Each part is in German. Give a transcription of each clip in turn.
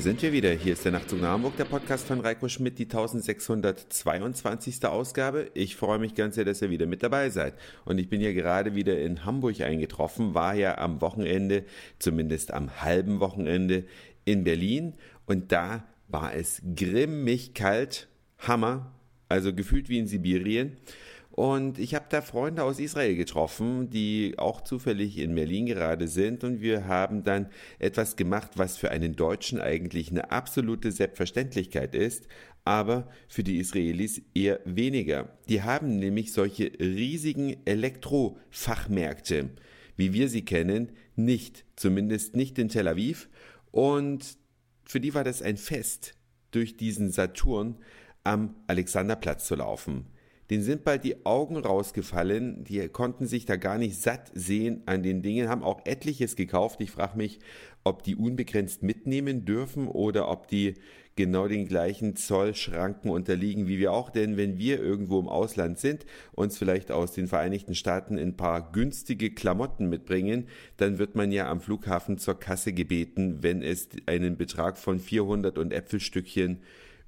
Sind wir wieder. Hier ist der Nachtzug nach Hamburg, der Podcast von Reiko Schmidt, die 1622. Ausgabe. Ich freue mich ganz sehr, dass ihr wieder mit dabei seid. Und ich bin ja gerade wieder in Hamburg eingetroffen, war ja am Wochenende, zumindest am halben Wochenende, in Berlin. Und da war es grimmig kalt. Hammer. Also gefühlt wie in Sibirien. Und ich habe da Freunde aus Israel getroffen, die auch zufällig in Berlin gerade sind. Und wir haben dann etwas gemacht, was für einen Deutschen eigentlich eine absolute Selbstverständlichkeit ist, aber für die Israelis eher weniger. Die haben nämlich solche riesigen Elektrofachmärkte, wie wir sie kennen, nicht. Zumindest nicht in Tel Aviv. Und für die war das ein Fest, durch diesen Saturn am Alexanderplatz zu laufen. Den sind bald die Augen rausgefallen. Die konnten sich da gar nicht satt sehen an den Dingen, haben auch etliches gekauft. Ich frage mich, ob die unbegrenzt mitnehmen dürfen oder ob die genau den gleichen Zollschranken unterliegen wie wir auch. Denn wenn wir irgendwo im Ausland sind, uns vielleicht aus den Vereinigten Staaten ein paar günstige Klamotten mitbringen, dann wird man ja am Flughafen zur Kasse gebeten, wenn es einen Betrag von 400 und Äpfelstückchen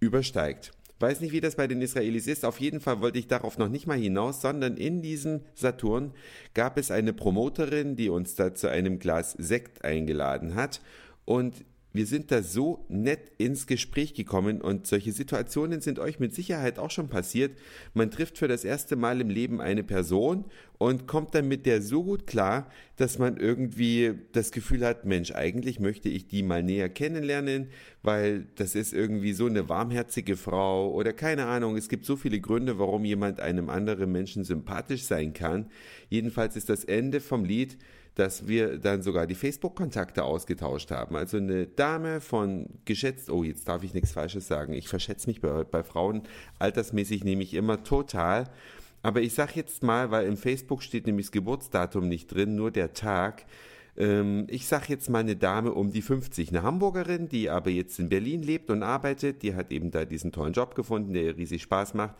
übersteigt. Weiß nicht, wie das bei den Israelis ist. Auf jeden Fall wollte ich darauf noch nicht mal hinaus, sondern in diesem Saturn gab es eine Promoterin, die uns da zu einem Glas Sekt eingeladen hat. Und wir sind da so nett ins Gespräch gekommen und solche Situationen sind euch mit Sicherheit auch schon passiert. Man trifft für das erste Mal im Leben eine Person und kommt dann mit der so gut klar, dass man irgendwie das Gefühl hat, Mensch, eigentlich möchte ich die mal näher kennenlernen, weil das ist irgendwie so eine warmherzige Frau oder keine Ahnung. Es gibt so viele Gründe, warum jemand einem anderen Menschen sympathisch sein kann. Jedenfalls ist das Ende vom Lied, dass wir dann sogar die Facebook-Kontakte ausgetauscht haben. Also eine Dame von geschätzt, oh, jetzt darf ich nichts Falsches sagen. Ich verschätze mich bei, bei Frauen altersmäßig nehme ich immer total. Aber ich sag jetzt mal, weil im Facebook steht nämlich das Geburtsdatum nicht drin, nur der Tag. Ähm, ich sag jetzt mal eine Dame um die 50, eine Hamburgerin, die aber jetzt in Berlin lebt und arbeitet. Die hat eben da diesen tollen Job gefunden, der ihr riesig Spaß macht.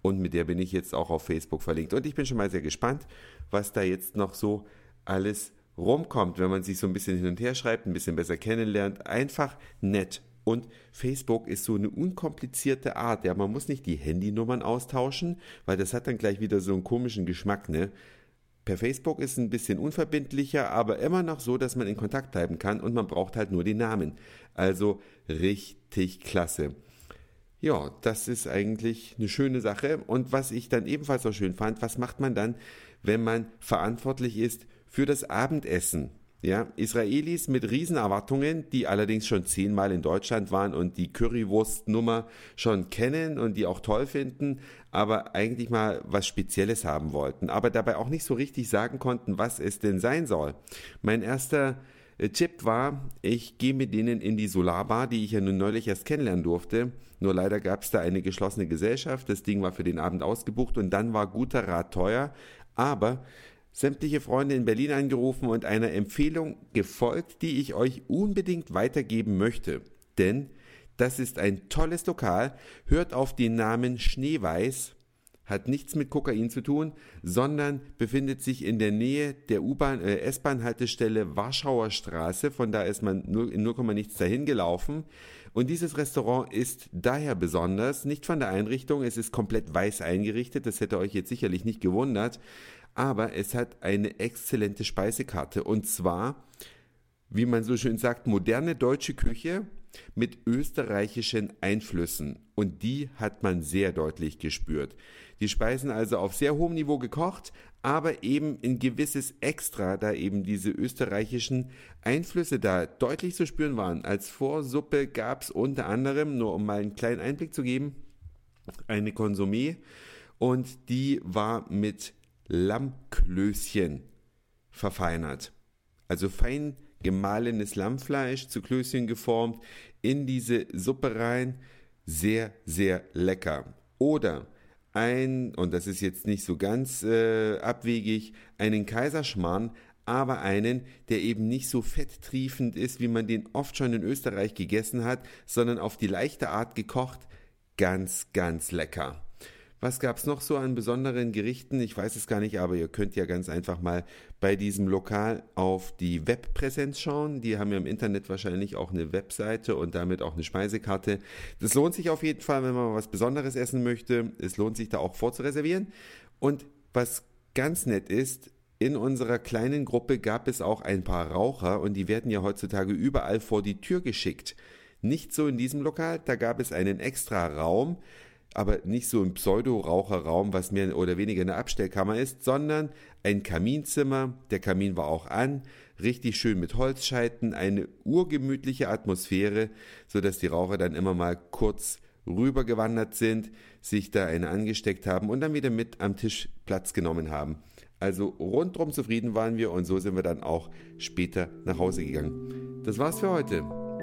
Und mit der bin ich jetzt auch auf Facebook verlinkt. Und ich bin schon mal sehr gespannt, was da jetzt noch so alles rumkommt, wenn man sich so ein bisschen hin und her schreibt, ein bisschen besser kennenlernt. Einfach nett. Und Facebook ist so eine unkomplizierte Art. Ja, man muss nicht die Handynummern austauschen, weil das hat dann gleich wieder so einen komischen Geschmack, ne? Per Facebook ist ein bisschen unverbindlicher, aber immer noch so, dass man in Kontakt bleiben kann und man braucht halt nur die Namen. Also richtig klasse. Ja, das ist eigentlich eine schöne Sache. Und was ich dann ebenfalls auch schön fand, was macht man dann, wenn man verantwortlich ist für das Abendessen. Ja, Israelis mit Riesenerwartungen, die allerdings schon zehnmal in Deutschland waren und die Currywurstnummer schon kennen und die auch toll finden, aber eigentlich mal was Spezielles haben wollten, aber dabei auch nicht so richtig sagen konnten, was es denn sein soll. Mein erster äh, Tipp war, ich gehe mit denen in die Solarbar, die ich ja nun neulich erst kennenlernen durfte. Nur leider gab es da eine geschlossene Gesellschaft. Das Ding war für den Abend ausgebucht und dann war guter Rat teuer. Aber sämtliche Freunde in Berlin angerufen und einer Empfehlung gefolgt, die ich euch unbedingt weitergeben möchte. Denn das ist ein tolles Lokal, hört auf den Namen Schneeweiß, hat nichts mit Kokain zu tun, sondern befindet sich in der Nähe der U-Bahn, äh, S-Bahn-Haltestelle Warschauer Straße. Von da ist man nur, in 0, nichts dahin gelaufen. Und dieses Restaurant ist daher besonders, nicht von der Einrichtung, es ist komplett weiß eingerichtet, das hätte euch jetzt sicherlich nicht gewundert, aber es hat eine exzellente Speisekarte und zwar, wie man so schön sagt, moderne deutsche Küche mit österreichischen Einflüssen und die hat man sehr deutlich gespürt. Die Speisen also auf sehr hohem Niveau gekocht, aber eben ein gewisses Extra, da eben diese österreichischen Einflüsse da deutlich zu spüren waren. Als Vorsuppe gab's unter anderem, nur um mal einen kleinen Einblick zu geben, eine Konsumé und die war mit Lammklößchen verfeinert. Also fein gemahlenes Lammfleisch zu Klößchen geformt, in diese Suppe rein. Sehr, sehr lecker. Oder ein, und das ist jetzt nicht so ganz äh, abwegig, einen Kaiserschmarrn, aber einen, der eben nicht so fetttriefend ist, wie man den oft schon in Österreich gegessen hat, sondern auf die leichte Art gekocht. Ganz, ganz lecker. Was gab es noch so an besonderen Gerichten? Ich weiß es gar nicht, aber ihr könnt ja ganz einfach mal bei diesem Lokal auf die Webpräsenz schauen. Die haben ja im Internet wahrscheinlich auch eine Webseite und damit auch eine Speisekarte. Das lohnt sich auf jeden Fall, wenn man was Besonderes essen möchte. Es lohnt sich da auch vorzureservieren. Und was ganz nett ist, in unserer kleinen Gruppe gab es auch ein paar Raucher und die werden ja heutzutage überall vor die Tür geschickt. Nicht so in diesem Lokal, da gab es einen extra Raum, aber nicht so ein Pseudo-Raucherraum, was mehr oder weniger eine Abstellkammer ist, sondern ein Kaminzimmer. Der Kamin war auch an, richtig schön mit Holzscheiten, eine urgemütliche Atmosphäre, so dass die Raucher dann immer mal kurz rübergewandert sind, sich da eine angesteckt haben und dann wieder mit am Tisch Platz genommen haben. Also rundrum zufrieden waren wir und so sind wir dann auch später nach Hause gegangen. Das war's für heute.